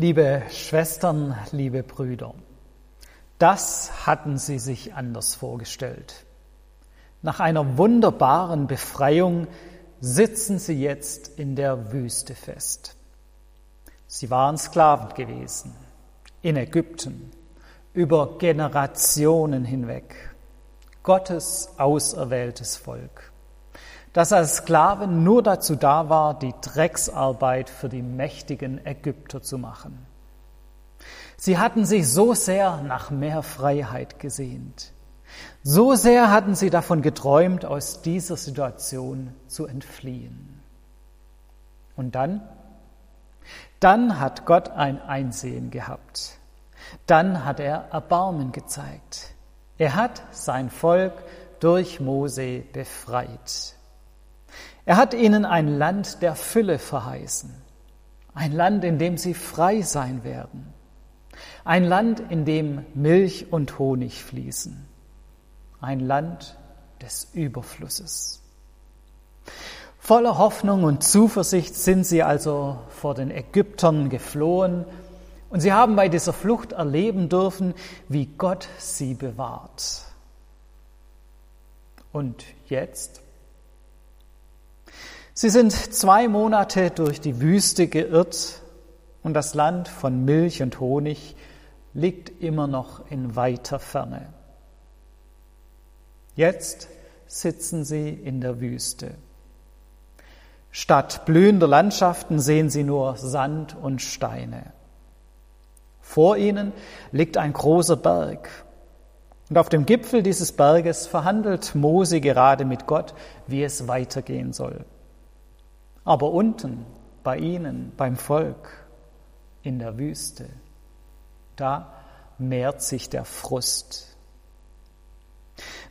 Liebe Schwestern, liebe Brüder, das hatten sie sich anders vorgestellt. Nach einer wunderbaren Befreiung sitzen sie jetzt in der Wüste fest. Sie waren Sklaven gewesen in Ägypten über Generationen hinweg. Gottes auserwähltes Volk, das als Sklaven nur dazu da war, die Drecksarbeit für die mächtigen Ägypter zu machen. Sie hatten sich so sehr nach mehr Freiheit gesehnt. So sehr hatten sie davon geträumt, aus dieser Situation zu entfliehen. Und dann? Dann hat Gott ein Einsehen gehabt. Dann hat er Erbarmen gezeigt. Er hat sein Volk durch Mose befreit. Er hat ihnen ein Land der Fülle verheißen, ein Land, in dem sie frei sein werden, ein Land, in dem Milch und Honig fließen, ein Land des Überflusses. Voller Hoffnung und Zuversicht sind sie also vor den Ägyptern geflohen und sie haben bei dieser Flucht erleben dürfen, wie Gott sie bewahrt. Und jetzt? Sie sind zwei Monate durch die Wüste geirrt und das Land von Milch und Honig liegt immer noch in weiter Ferne. Jetzt sitzen sie in der Wüste. Statt blühender Landschaften sehen sie nur Sand und Steine. Vor ihnen liegt ein großer Berg. Und auf dem Gipfel dieses Berges verhandelt Mose gerade mit Gott, wie es weitergehen soll. Aber unten, bei ihnen, beim Volk, in der Wüste, da mehrt sich der Frust.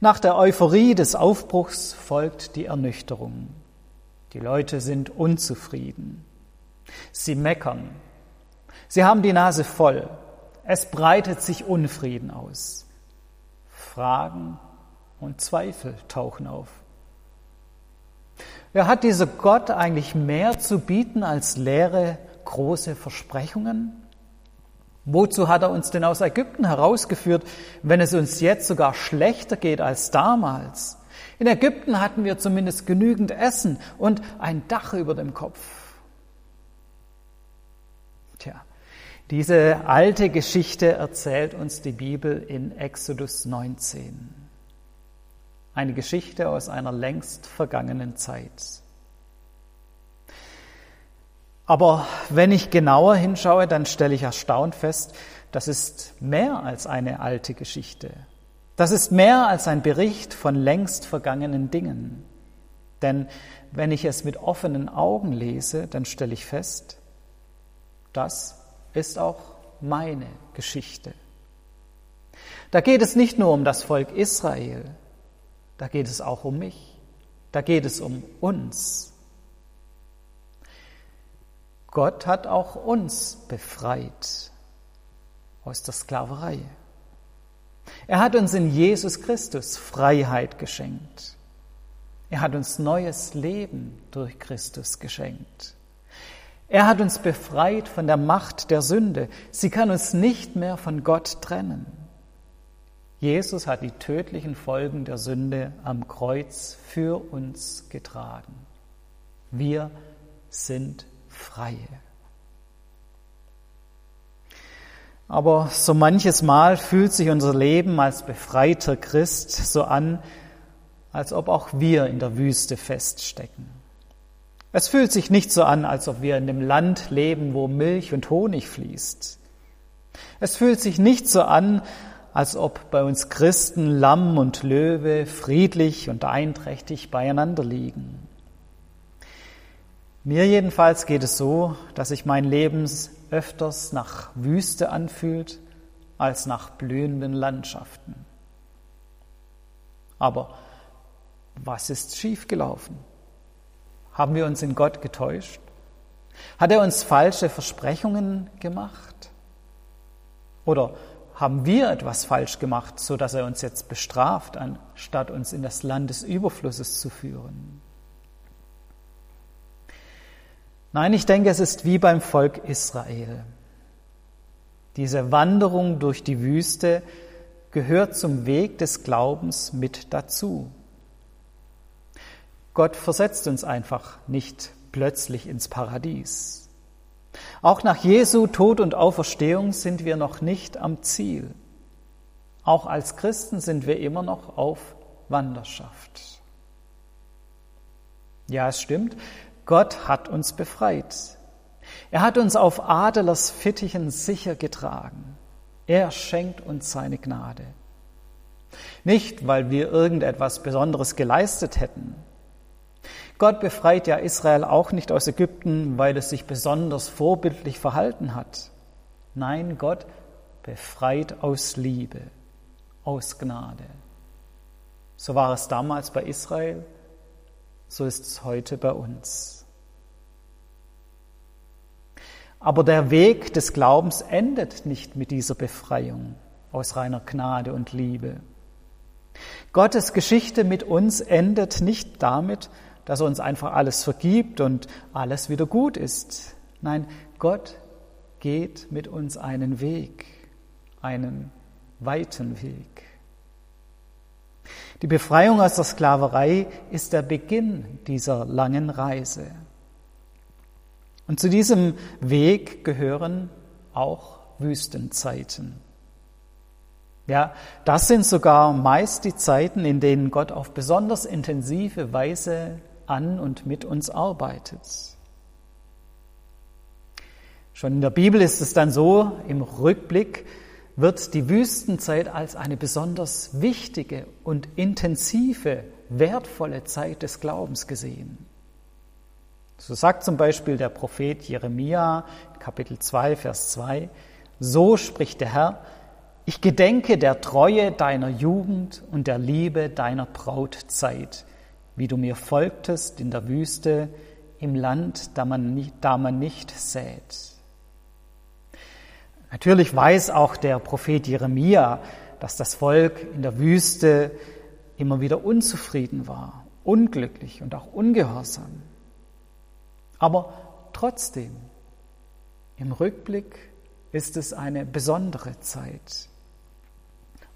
Nach der Euphorie des Aufbruchs folgt die Ernüchterung. Die Leute sind unzufrieden. Sie meckern, Sie haben die Nase voll. Es breitet sich Unfrieden aus. Fragen und Zweifel tauchen auf. Wer hat dieser Gott eigentlich mehr zu bieten als leere, große Versprechungen? Wozu hat er uns denn aus Ägypten herausgeführt, wenn es uns jetzt sogar schlechter geht als damals? In Ägypten hatten wir zumindest genügend Essen und ein Dach über dem Kopf. Tja, diese alte Geschichte erzählt uns die Bibel in Exodus 19. Eine Geschichte aus einer längst vergangenen Zeit. Aber wenn ich genauer hinschaue, dann stelle ich erstaunt fest, das ist mehr als eine alte Geschichte. Das ist mehr als ein Bericht von längst vergangenen Dingen. Denn wenn ich es mit offenen Augen lese, dann stelle ich fest, das ist auch meine Geschichte. Da geht es nicht nur um das Volk Israel, da geht es auch um mich, da geht es um uns. Gott hat auch uns befreit aus der Sklaverei. Er hat uns in Jesus Christus Freiheit geschenkt. Er hat uns neues Leben durch Christus geschenkt. Er hat uns befreit von der Macht der Sünde. Sie kann uns nicht mehr von Gott trennen. Jesus hat die tödlichen Folgen der Sünde am Kreuz für uns getragen. Wir sind Freie. Aber so manches Mal fühlt sich unser Leben als befreiter Christ so an, als ob auch wir in der Wüste feststecken. Es fühlt sich nicht so an, als ob wir in dem Land leben, wo Milch und Honig fließt. Es fühlt sich nicht so an, als ob bei uns Christen Lamm und Löwe friedlich und einträchtig beieinander liegen. Mir jedenfalls geht es so, dass sich mein Leben öfters nach Wüste anfühlt als nach blühenden Landschaften. Aber was ist schiefgelaufen? Haben wir uns in Gott getäuscht? Hat er uns falsche Versprechungen gemacht? Oder haben wir etwas falsch gemacht, so dass er uns jetzt bestraft, anstatt uns in das Land des Überflusses zu führen? Nein, ich denke, es ist wie beim Volk Israel. diese Wanderung durch die Wüste gehört zum Weg des Glaubens mit dazu. Gott versetzt uns einfach nicht plötzlich ins Paradies. Auch nach Jesu Tod und Auferstehung sind wir noch nicht am Ziel. Auch als Christen sind wir immer noch auf Wanderschaft. Ja, es stimmt, Gott hat uns befreit. Er hat uns auf Adelers Fittichen sicher getragen. Er schenkt uns seine Gnade. Nicht, weil wir irgendetwas Besonderes geleistet hätten. Gott befreit ja Israel auch nicht aus Ägypten, weil es sich besonders vorbildlich verhalten hat. Nein, Gott befreit aus Liebe, aus Gnade. So war es damals bei Israel, so ist es heute bei uns. Aber der Weg des Glaubens endet nicht mit dieser Befreiung aus reiner Gnade und Liebe. Gottes Geschichte mit uns endet nicht damit, dass er uns einfach alles vergibt und alles wieder gut ist. Nein, Gott geht mit uns einen Weg, einen weiten Weg. Die Befreiung aus der Sklaverei ist der Beginn dieser langen Reise. Und zu diesem Weg gehören auch Wüstenzeiten. Ja, das sind sogar meist die Zeiten, in denen Gott auf besonders intensive Weise an und mit uns arbeitet. Schon in der Bibel ist es dann so, im Rückblick, wird die Wüstenzeit als eine besonders wichtige und intensive, wertvolle Zeit des Glaubens gesehen. So sagt zum Beispiel der Prophet Jeremia, Kapitel 2, Vers 2, so spricht der Herr, ich gedenke der Treue deiner Jugend und der Liebe deiner Brautzeit, wie du mir folgtest in der Wüste, im Land, da man nicht, da man nicht sät. Natürlich weiß auch der Prophet Jeremia, dass das Volk in der Wüste immer wieder unzufrieden war, unglücklich und auch ungehorsam. Aber trotzdem, im Rückblick ist es eine besondere Zeit,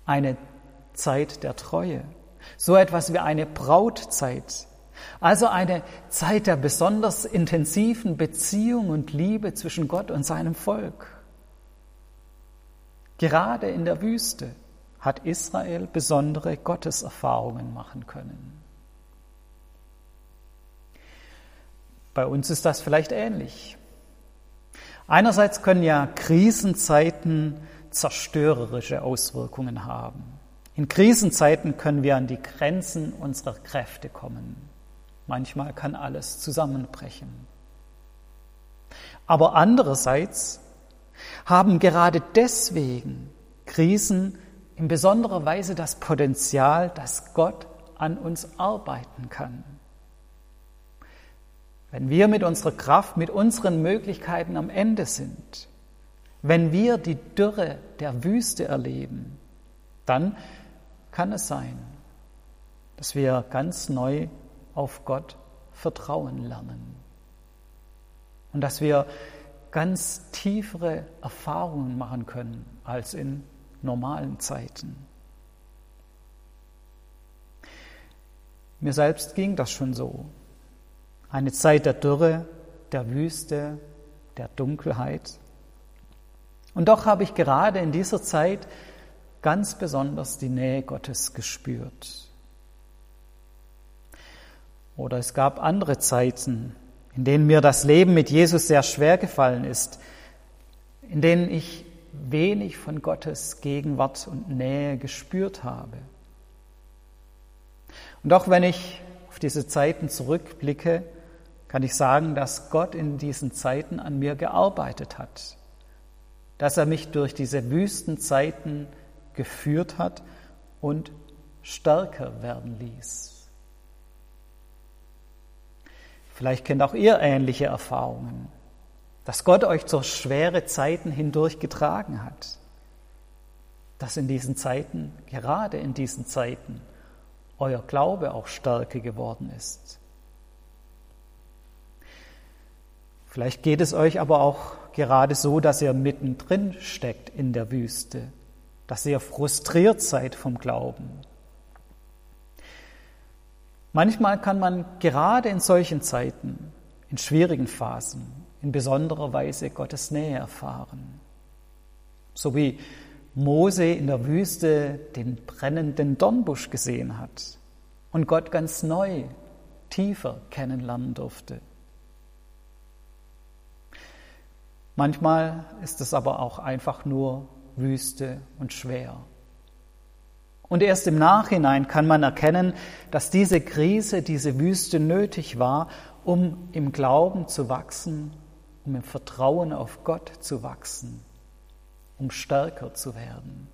eine Zeit der Treue, so etwas wie eine Brautzeit, also eine Zeit der besonders intensiven Beziehung und Liebe zwischen Gott und seinem Volk. Gerade in der Wüste hat Israel besondere Gotteserfahrungen machen können. Bei uns ist das vielleicht ähnlich. Einerseits können ja Krisenzeiten zerstörerische Auswirkungen haben. In Krisenzeiten können wir an die Grenzen unserer Kräfte kommen. Manchmal kann alles zusammenbrechen. Aber andererseits haben gerade deswegen Krisen in besonderer Weise das Potenzial, dass Gott an uns arbeiten kann. Wenn wir mit unserer Kraft, mit unseren Möglichkeiten am Ende sind, wenn wir die Dürre der Wüste erleben, dann kann es sein, dass wir ganz neu auf Gott vertrauen lernen und dass wir ganz tiefere Erfahrungen machen können als in normalen Zeiten. Mir selbst ging das schon so. Eine Zeit der Dürre, der Wüste, der Dunkelheit. Und doch habe ich gerade in dieser Zeit ganz besonders die Nähe Gottes gespürt. Oder es gab andere Zeiten, in denen mir das Leben mit Jesus sehr schwer gefallen ist, in denen ich wenig von Gottes Gegenwart und Nähe gespürt habe. Und auch wenn ich auf diese Zeiten zurückblicke, kann ich sagen, dass Gott in diesen Zeiten an mir gearbeitet hat, dass er mich durch diese Wüstenzeiten geführt hat und stärker werden ließ. Vielleicht kennt auch ihr ähnliche Erfahrungen, dass Gott euch durch schwere Zeiten hindurch getragen hat, dass in diesen Zeiten, gerade in diesen Zeiten, euer Glaube auch stärker geworden ist. Vielleicht geht es euch aber auch gerade so, dass ihr mittendrin steckt in der Wüste, dass ihr frustriert seid vom Glauben. Manchmal kann man gerade in solchen Zeiten, in schwierigen Phasen, in besonderer Weise Gottes Nähe erfahren. So wie Mose in der Wüste den brennenden Dornbusch gesehen hat und Gott ganz neu, tiefer kennenlernen durfte. Manchmal ist es aber auch einfach nur Wüste und schwer. Und erst im Nachhinein kann man erkennen, dass diese Krise, diese Wüste nötig war, um im Glauben zu wachsen, um im Vertrauen auf Gott zu wachsen, um stärker zu werden.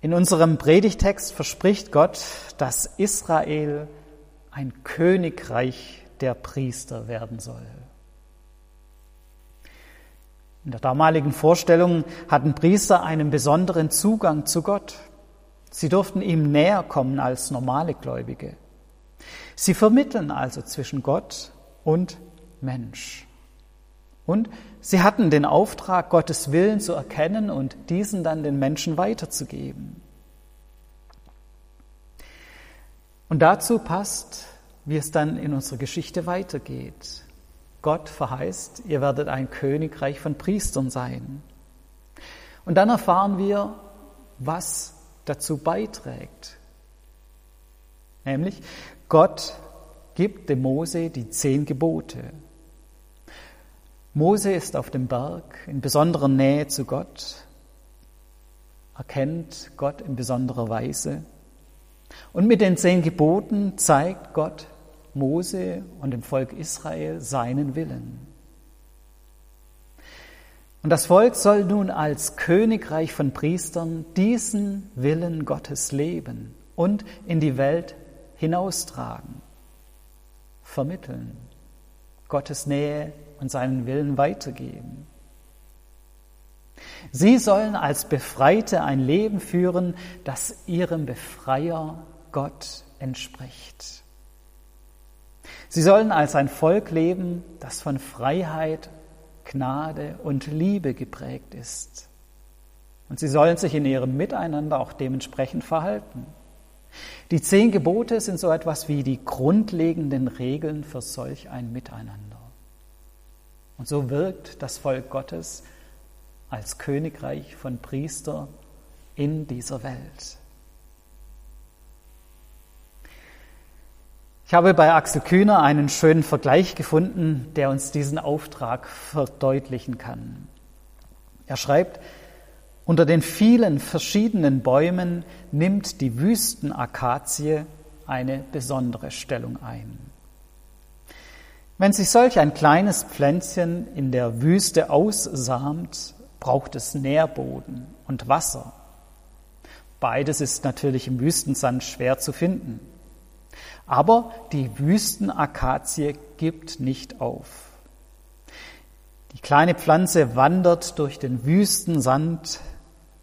In unserem Predigtext verspricht Gott, dass Israel ein Königreich der Priester werden soll. In der damaligen Vorstellung hatten Priester einen besonderen Zugang zu Gott. Sie durften ihm näher kommen als normale Gläubige. Sie vermitteln also zwischen Gott und Mensch. Und sie hatten den Auftrag, Gottes Willen zu erkennen und diesen dann den Menschen weiterzugeben. Und dazu passt wie es dann in unserer Geschichte weitergeht. Gott verheißt, ihr werdet ein Königreich von Priestern sein. Und dann erfahren wir, was dazu beiträgt. Nämlich, Gott gibt dem Mose die zehn Gebote. Mose ist auf dem Berg in besonderer Nähe zu Gott, erkennt Gott in besonderer Weise. Und mit den zehn Geboten zeigt Gott, Mose und dem Volk Israel seinen Willen. Und das Volk soll nun als Königreich von Priestern diesen Willen Gottes leben und in die Welt hinaustragen, vermitteln, Gottes Nähe und seinen Willen weitergeben. Sie sollen als Befreite ein Leben führen, das ihrem Befreier Gott entspricht. Sie sollen als ein Volk leben, das von Freiheit, Gnade und Liebe geprägt ist. Und sie sollen sich in ihrem Miteinander auch dementsprechend verhalten. Die zehn Gebote sind so etwas wie die grundlegenden Regeln für solch ein Miteinander. Und so wirkt das Volk Gottes als Königreich von Priester in dieser Welt. Ich habe bei Axel Kühner einen schönen Vergleich gefunden, der uns diesen Auftrag verdeutlichen kann. Er schreibt, unter den vielen verschiedenen Bäumen nimmt die Wüstenakazie eine besondere Stellung ein. Wenn sich solch ein kleines Pflänzchen in der Wüste aussamt, braucht es Nährboden und Wasser. Beides ist natürlich im Wüstensand schwer zu finden. Aber die Wüstenakazie gibt nicht auf. Die kleine Pflanze wandert durch den Wüstensand,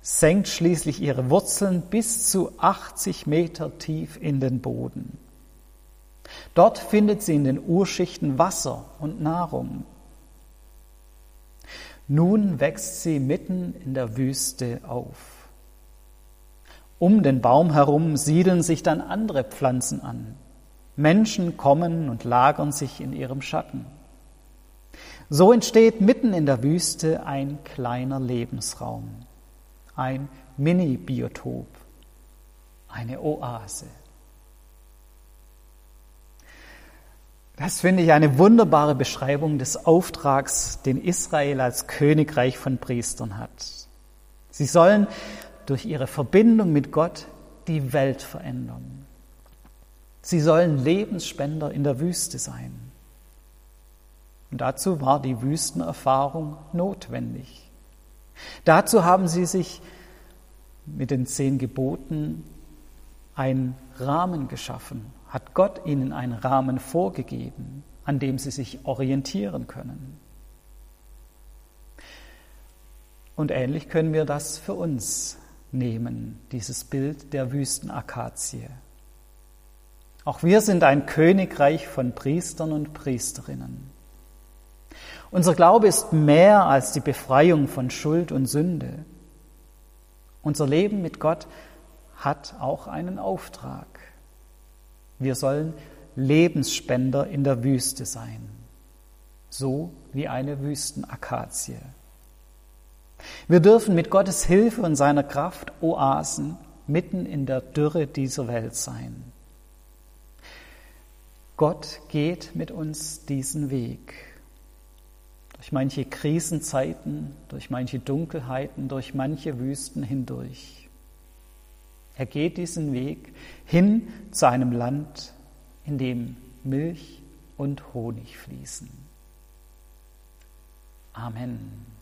senkt schließlich ihre Wurzeln bis zu 80 Meter tief in den Boden. Dort findet sie in den Urschichten Wasser und Nahrung. Nun wächst sie mitten in der Wüste auf. Um den Baum herum siedeln sich dann andere Pflanzen an. Menschen kommen und lagern sich in ihrem Schatten. So entsteht mitten in der Wüste ein kleiner Lebensraum, ein Mini-Biotop, eine Oase. Das finde ich eine wunderbare Beschreibung des Auftrags, den Israel als Königreich von Priestern hat. Sie sollen durch ihre Verbindung mit Gott die Welt verändern. Sie sollen Lebensspender in der Wüste sein. Und dazu war die Wüstenerfahrung notwendig. Dazu haben sie sich mit den zehn Geboten einen Rahmen geschaffen, hat Gott ihnen einen Rahmen vorgegeben, an dem sie sich orientieren können. Und ähnlich können wir das für uns nehmen, dieses Bild der Wüstenakazie. Auch wir sind ein Königreich von Priestern und Priesterinnen. Unser Glaube ist mehr als die Befreiung von Schuld und Sünde. Unser Leben mit Gott hat auch einen Auftrag. Wir sollen Lebensspender in der Wüste sein, so wie eine Wüstenakazie. Wir dürfen mit Gottes Hilfe und seiner Kraft Oasen mitten in der Dürre dieser Welt sein. Gott geht mit uns diesen Weg. Durch manche Krisenzeiten, durch manche Dunkelheiten, durch manche Wüsten hindurch. Er geht diesen Weg hin zu einem Land, in dem Milch und Honig fließen. Amen.